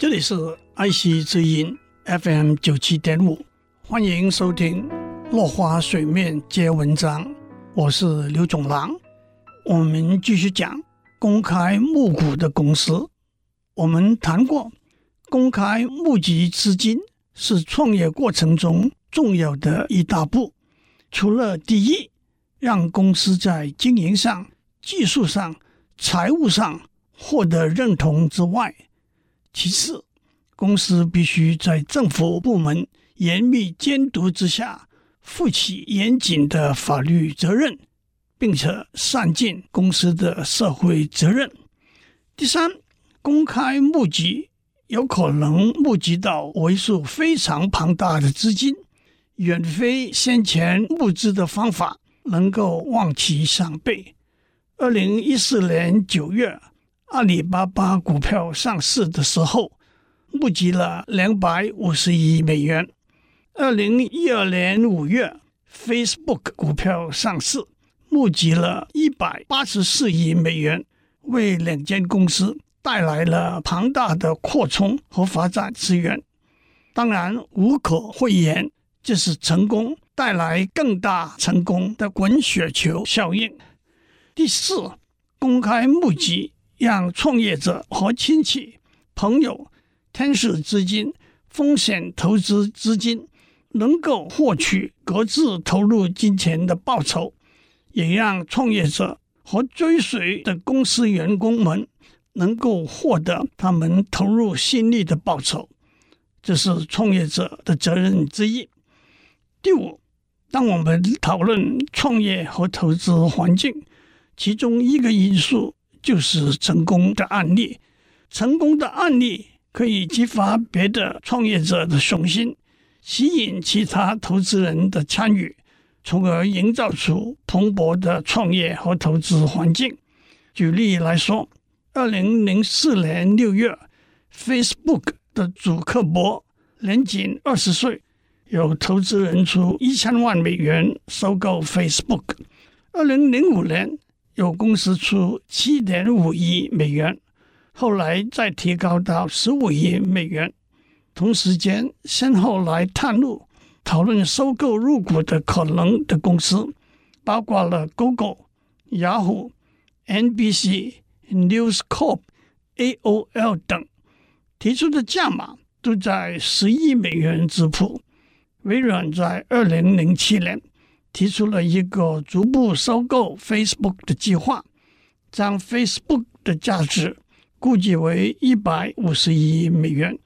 这里是爱惜之音 FM 九七点五，欢迎收听《落花水面皆文章》，我是刘总郎。我们继续讲公开募股的公司。我们谈过，公开募集资金是创业过程中重要的一大步。除了第一，让公司在经营上、技术上、财务上获得认同之外，其次，公司必须在政府部门严密监督之下，负起严谨的法律责任，并且善尽公司的社会责任。第三，公开募集有可能募集到为数非常庞大的资金，远非先前募资的方法能够望其项背。二零一四年九月，阿里巴巴股票上市的时候，募集了两百五十亿美元。二零一二年五月，Facebook 股票上市，募集了一百八十四亿美元，为两间公司带来了庞大的扩充和发展资源。当然，无可讳言，这是成功带来更大成功的滚雪球效应。第四，公开募集。让创业者和亲戚、朋友、天使资金、风险投资资金能够获取各自投入金钱的报酬，也让创业者和追随的公司员工们能够获得他们投入心力的报酬，这是创业者的责任之一。第五，当我们讨论创业和投资环境，其中一个因素。就是成功的案例，成功的案例可以激发别的创业者的雄心，吸引其他投资人的参与，从而营造出蓬勃的创业和投资环境。举例来说，二零零四年六月，Facebook 的祖克伯年仅二十岁，有投资人出一千万美元收购 Facebook。二零零五年，有公司出七点五亿美元，后来再提高到十五亿美元。同时间，先后来探路讨论收购入股的可能的公司，包括了 Google、Yahoo、NBC、News Corp、AOL 等，提出的价码都在十亿美元之谱。微软在二零零七年。提出了一个逐步收购 Facebook 的计划，将 Facebook 的价值估计为一百五十亿美元，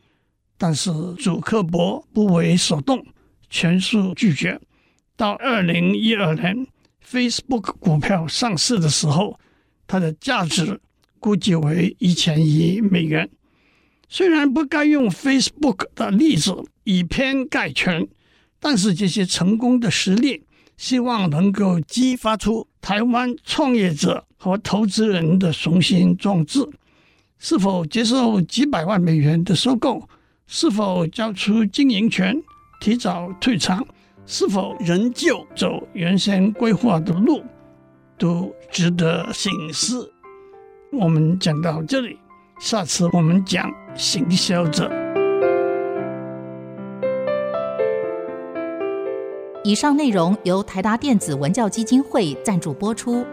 但是祖克伯不为所动，全数拒绝。到二零一二年 Facebook 股票上市的时候，它的价值估计为一千亿美元。虽然不该用 Facebook 的例子以偏概全，但是这些成功的实例。希望能够激发出台湾创业者和投资人的雄心壮志。是否接受几百万美元的收购？是否交出经营权、提早退场？是否仍旧走原先规划的路？都值得省思。我们讲到这里，下次我们讲行销者。以上内容由台达电子文教基金会赞助播出。